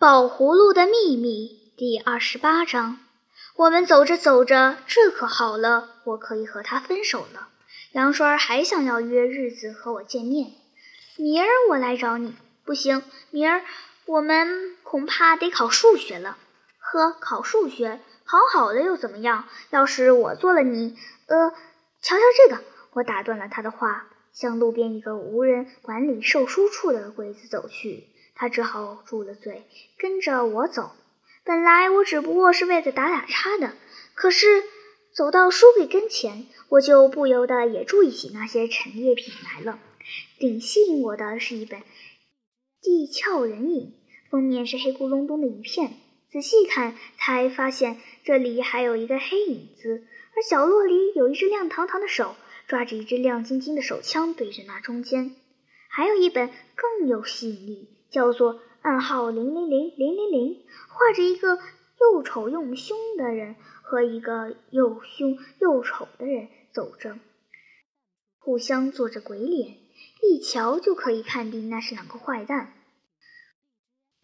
宝葫芦的秘密第二十八章。我们走着走着，这可好了，我可以和他分手了。杨栓还想要约日子和我见面，明儿我来找你。不行，明儿我们恐怕得考数学了。呵，考数学，考好了又怎么样？要是我做了你，呃，瞧瞧这个！我打断了他的话，向路边一个无人管理售书处的柜子走去。他只好住了嘴，跟着我走。本来我只不过是为了打打岔的，可是走到书柜跟前，我就不由得也注意起那些陈列品来了。顶吸引我的是一本《地壳人影》，封面是黑咕隆咚的一片，仔细看才发现这里还有一个黑影子，而角落里有一只亮堂堂的手，抓着一支亮晶晶的手枪对着那中间。还有一本更有吸引力。叫做暗号零零零零零零，画着一个又丑又凶的人和一个又凶又丑的人走着，互相做着鬼脸，一瞧就可以判定那是两个坏蛋。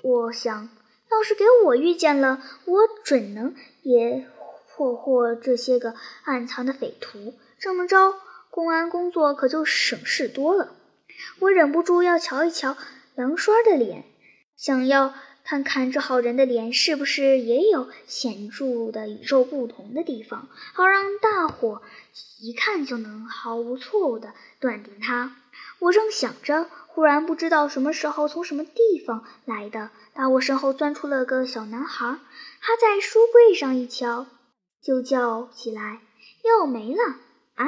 我想要是给我遇见了，我准能也破获这些个暗藏的匪徒。这么着，公安工作可就省事多了。我忍不住要瞧一瞧。杨栓的脸，想要看看这好人的脸是不是也有显著的与众不同的地方，好让大伙一看就能毫无错误地断定他。我正想着，忽然不知道什么时候从什么地方来的，打我身后钻出了个小男孩。他在书柜上一瞧，就叫起来：“又没了啊！”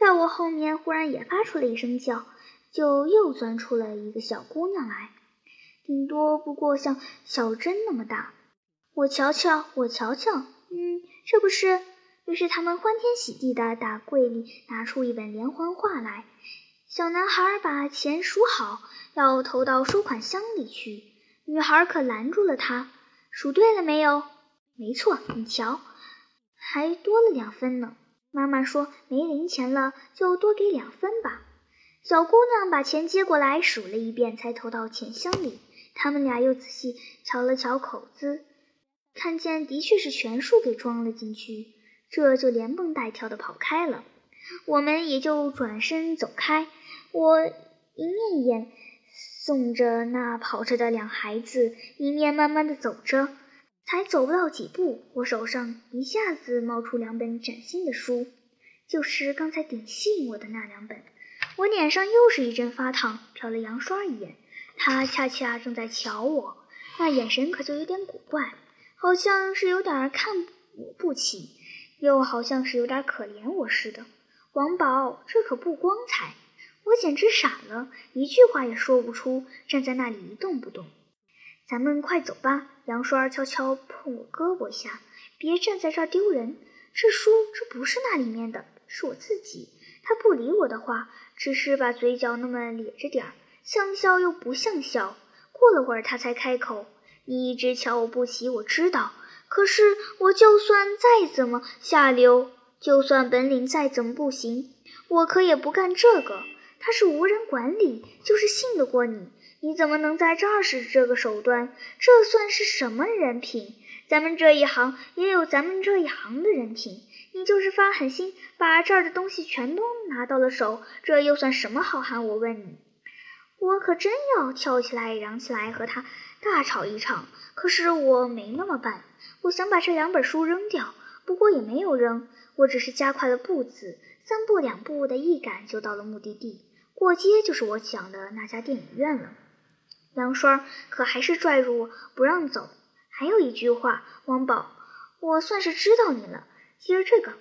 在我后面忽然也发出了一声叫。就又钻出了一个小姑娘来，顶多不过像小针那么大。我瞧瞧，我瞧瞧，嗯，这不是。于是他们欢天喜地的打柜里拿出一本连环画来。小男孩把钱数好，要投到收款箱里去。女孩可拦住了他，数对了没有？没错，你瞧，还多了两分呢。妈妈说没零钱了，就多给两分吧。小姑娘把钱接过来，数了一遍，才投到钱箱里。他们俩又仔细瞧了瞧口子，看见的确是全数给装了进去，这就连蹦带跳的跑开了。我们也就转身走开。我一面眼送着那跑着的两孩子，一面慢慢的走着。才走不到几步，我手上一下子冒出两本崭新的书，就是刚才顶吸引我的那两本。我脸上又是一阵发烫，瞟了杨栓一眼，他恰恰正在瞧我，那眼神可就有点古怪，好像是有点看我不起，又好像是有点可怜我似的。王宝，这可不光彩！我简直傻了，一句话也说不出，站在那里一动不动。咱们快走吧！杨栓悄悄碰我胳膊一下，别站在这儿丢人。这书这不是那里面的，是我自己。他不理我的话，只是把嘴角那么咧着点儿，像笑又不像笑。过了会儿，他才开口：“你一直瞧我不起，我知道。可是我就算再怎么下流，就算本领再怎么不行，我可也不干这个。他是无人管理，就是信得过你。你怎么能在这儿使这个手段？这算是什么人品？咱们这一行也有咱们这一行的人品。”你就是发狠心把这儿的东西全都拿到了手，这又算什么好汉？我问你，我可真要跳起来、嚷起来和他大吵一场。可是我没那么办，我想把这两本书扔掉，不过也没有扔，我只是加快了步子，三步两步的一赶就到了目的地。过街就是我想的那家电影院了。杨栓可还是拽住我不让走。还有一句话，王宝，我算是知道你了。接着这个，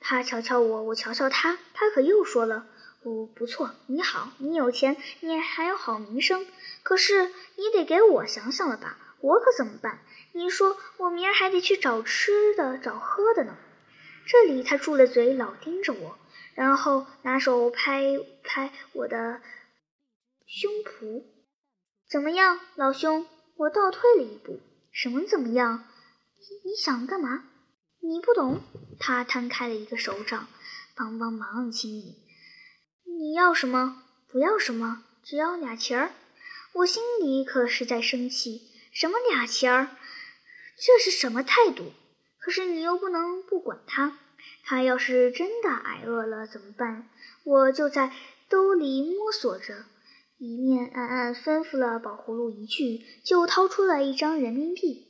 他瞧瞧我，我瞧瞧他，他可又说了：“不不错，你好，你有钱，你还有好名声。可是你得给我想想了吧？我可怎么办？你说我明儿还得去找吃的，找喝的呢。”这里他住了嘴，老盯着我，然后拿手拍拍我的胸脯。怎么样，老兄？我倒退了一步。什么怎么样？你想干嘛？你不懂，他摊开了一个手掌，帮帮忙，请你。你要什么？不要什么，只要俩钱儿。我心里可是在生气，什么俩钱儿？这是什么态度？可是你又不能不管他，他要是真的挨饿了怎么办？我就在兜里摸索着，一面暗暗吩咐了宝葫芦一句，就掏出了一张人民币，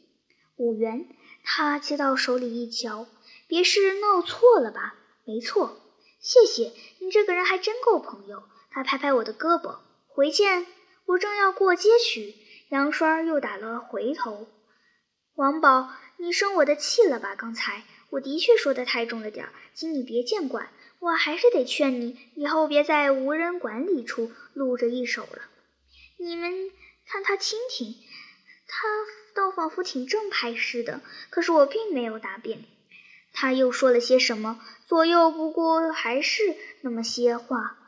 五元。他接到手里一瞧，别是闹错了吧？没错，谢谢你这个人还真够朋友。他拍拍我的胳膊，回见。我正要过街去，杨栓又打了回头。王宝，你生我的气了吧？刚才我的确说的太重了点，请你别见怪。我还是得劝你，以后别在无人管理处露着一手了。你们看他蜻蜓，他倒仿佛挺正派似的。可是我并没有答辩。他又说了些什么？左右不过还是那么些话，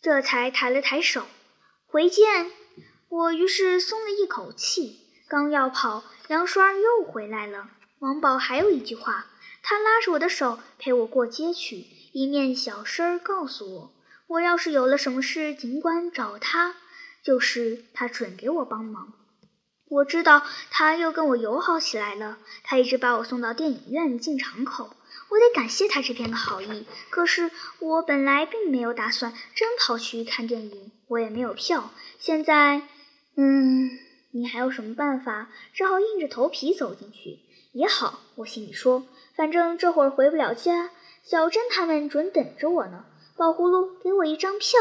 这才抬了抬手，回见。我于是松了一口气，刚要跑。杨栓又回来了。王宝还有一句话，他拉着我的手陪我过街去，一面小声告诉我：我要是有了什么事，尽管找他，就是他准给我帮忙。我知道他又跟我友好起来了。他一直把我送到电影院进场口，我得感谢他这片的好意。可是我本来并没有打算真跑去看电影，我也没有票。现在，嗯。你还有什么办法？只好硬着头皮走进去也好。我心里说，反正这会儿回不了家，小珍他们准等着我呢。宝葫芦，给我一张票。